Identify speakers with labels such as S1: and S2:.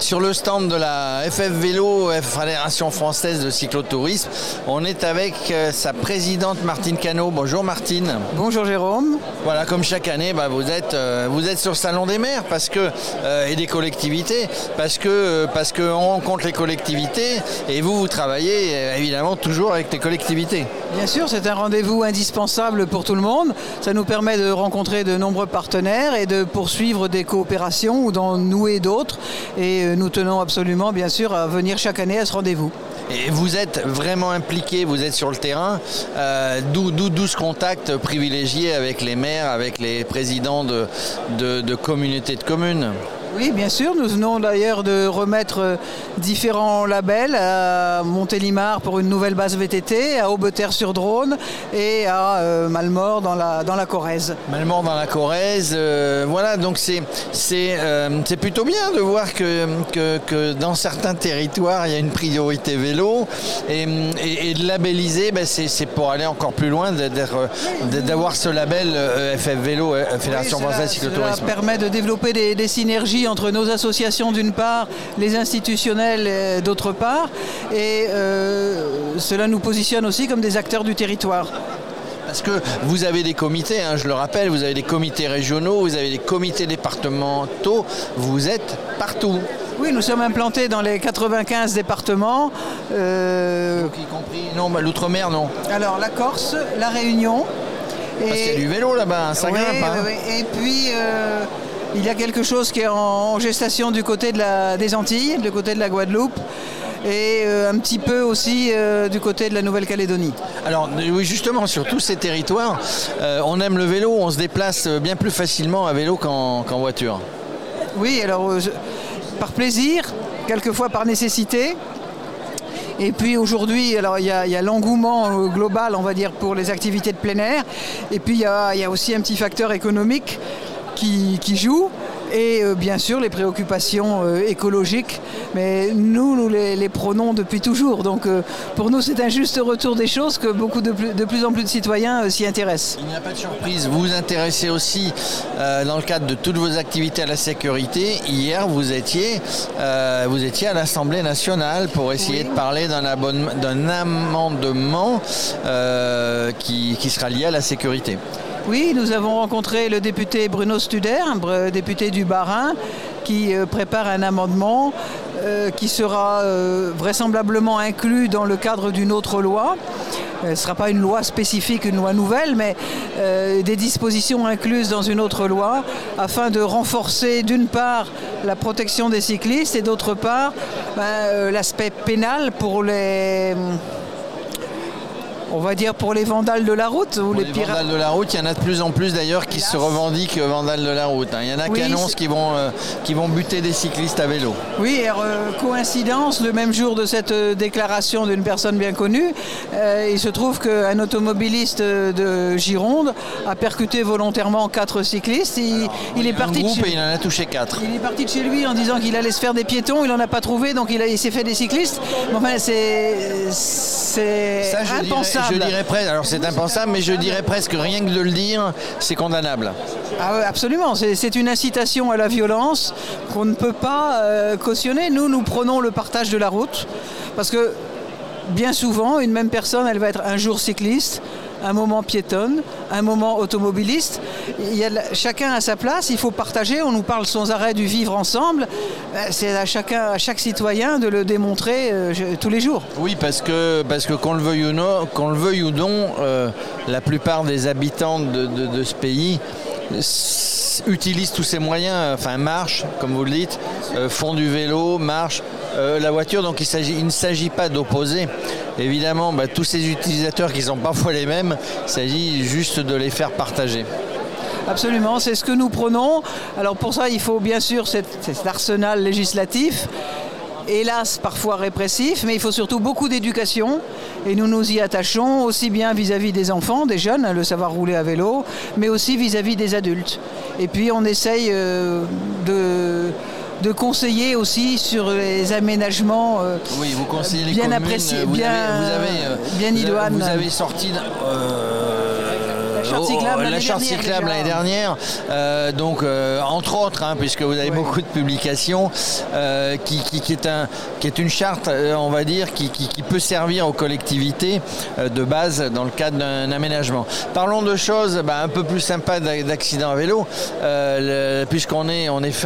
S1: Sur le stand de la FF Vélo, Fédération française de cyclotourisme, on est avec euh, sa présidente Martine Cano. Bonjour Martine.
S2: Bonjour Jérôme.
S1: Voilà, comme chaque année, bah, vous, êtes, euh, vous êtes sur le Salon des maires parce que, euh, et des collectivités, parce que parce rencontre les collectivités et vous, vous travaillez évidemment toujours avec les collectivités.
S2: Bien sûr, c'est un rendez-vous indispensable pour tout le monde. Ça nous permet de rencontrer de nombreux partenaires et de poursuivre des coopérations ou d'en nouer d'autres. Et nous tenons absolument, bien sûr, à venir chaque année à ce rendez-vous.
S1: Et vous êtes vraiment impliqué, vous êtes sur le terrain, euh, d'où ce contact privilégié avec les maires, avec les présidents de, de communautés de communes?
S2: Oui, bien sûr. Nous venons d'ailleurs de remettre euh, différents labels à Montélimar pour une nouvelle base VTT, à Aubeterre-sur-Drône et à euh, Malmort dans la, dans la Corrèze.
S1: Malmort dans la Corrèze, euh, voilà, donc c'est, c'est, plutôt bien de voir que, que, dans certains territoires, il y a une priorité vélo et, de labelliser, ben, c'est, pour aller encore plus loin, d'avoir ce label FF Vélo, Fédération Française Cyclotourisme.
S2: Ça permet de développer des synergies entre nos associations d'une part, les institutionnels euh, d'autre part, et euh, cela nous positionne aussi comme des acteurs du territoire.
S1: Parce que vous avez des comités, hein, je le rappelle, vous avez des comités régionaux, vous avez des comités départementaux, vous êtes partout.
S2: Oui, nous sommes implantés dans les 95 départements.
S1: Euh, y compris, non, bah, l'outre-mer, non.
S2: Alors la Corse, la Réunion.
S1: Parce qu'il y a du vélo là-bas, ça grimpe. Hein.
S2: Et puis il y a quelque chose qui est en gestation du côté de la, des Antilles, du côté de la Guadeloupe et euh, un petit peu aussi euh, du côté de la Nouvelle-Calédonie.
S1: Alors oui, justement, sur tous ces territoires, euh, on aime le vélo, on se déplace bien plus facilement à vélo qu'en voiture.
S2: Oui, alors par plaisir, quelquefois par nécessité. Et puis aujourd'hui, alors il y a, l'engouement global, on va dire, pour les activités de plein air. Et puis il y a aussi un petit facteur économique qui, jouent et euh, bien sûr les préoccupations euh, écologiques. Mais nous, nous les, prenons depuis toujours. Donc euh, pour nous, c'est un juste retour des choses que beaucoup de plus, de plus en plus de citoyens s'y intéressent.
S1: Il n'y a pas de surprise. Vous vous intéressez aussi dans le cadre de toutes vos activités à la sécurité. Hier, vous étiez, vous étiez à l'Assemblée nationale pour essayer de parler d'un amendement qui, qui sera lié à la sécurité.
S2: Oui, nous avons rencontré le député Bruno Studer, député du Bas-Rhin, qui euh, prépare un amendement euh, qui sera euh, vraisemblablement inclus dans le cadre d'une autre loi. Ce ne sera pas une loi spécifique, une loi nouvelle, mais des dispositions incluses dans une autre loi afin de renforcer d'une part la protection des cyclistes et d'autre part ben, l'aspect pénal pour les on va dire pour les vandales de la route ou
S1: les, les vandales de la route, il y en a de plus en plus d'ailleurs qui se revendiquent vandales de la route. Hein. Il y en a qui annoncent qu'ils vont, euh, vont buter des cyclistes à vélo.
S2: Oui, euh, coïncidence, le même jour de cette euh, déclaration d'une personne bien connue, il se trouve qu'un automobiliste de Gironde a percuté volontairement quatre cyclistes.
S1: Il, est parti de chez... et il en a touché quatre.
S2: Il est parti de chez lui en disant qu'il allait se faire des piétons, il n'en a pas trouvé, donc il, s'est fait des cyclistes. enfin, c'est impensable
S1: je dirais presque, alors c'est impensable, mais je dirais presque rien que de le dire, c'est condamnable.
S2: Ah absolument, c'est une incitation à la violence qu'on ne peut pas euh, cautionner. Nous, nous prenons le partage de la route, parce que bien souvent, une même personne, elle va être un jour cycliste, un moment piétonne, un moment automobiliste. Il y a, chacun sa place, il faut partager. On nous parle sans arrêt du vivre ensemble. Euh, c'est à chacun, à chaque citoyen de le démontrer euh, tous les jours.
S1: Oui, parce que parce que qu'on le veuille ou non, qu'on le veuille ou non, euh, la plupart des habitants de, ce pays utilisent tous ces moyens, enfin marchent, comme vous le dites, font du vélo, marchent, la voiture. Donc il, ne s'agit pas d'opposer évidemment, bah, tous ces utilisateurs qui sont parfois les mêmes, il s'agit juste de les faire partager.
S2: Absolument, c'est ce que nous prenons. Alors pour ça, il faut bien sûr cet, arsenal législatif, hélas parfois répressif, mais il faut surtout beaucoup d'éducation et nous nous y attachons aussi bien vis-à-vis des enfants, des jeunes, le savoir rouler à vélo, mais aussi vis-à-vis des adultes. Et puis on essaye euh, de de conseiller aussi sur les aménagements
S1: euh, oui, vous conseillez les
S2: bien appréciés, bien,
S1: avez,
S2: bien
S1: idoines. Vous avez sorti, euh, la charte cyclable
S2: déjà.
S1: l'année dernière. Euh, donc, euh, entre autres, hein, puisque vous avez
S2: Oui.
S1: beaucoup de publications, euh, qui, qui- qui est un, qui est une charte, euh, on va dire, qui, qui- qui peut servir aux collectivités euh, de base dans le cadre d'un aménagement. Parlons de choses bah, un peu plus sympas d'a- d'accidents à vélo, euh, puisqu'on est, on est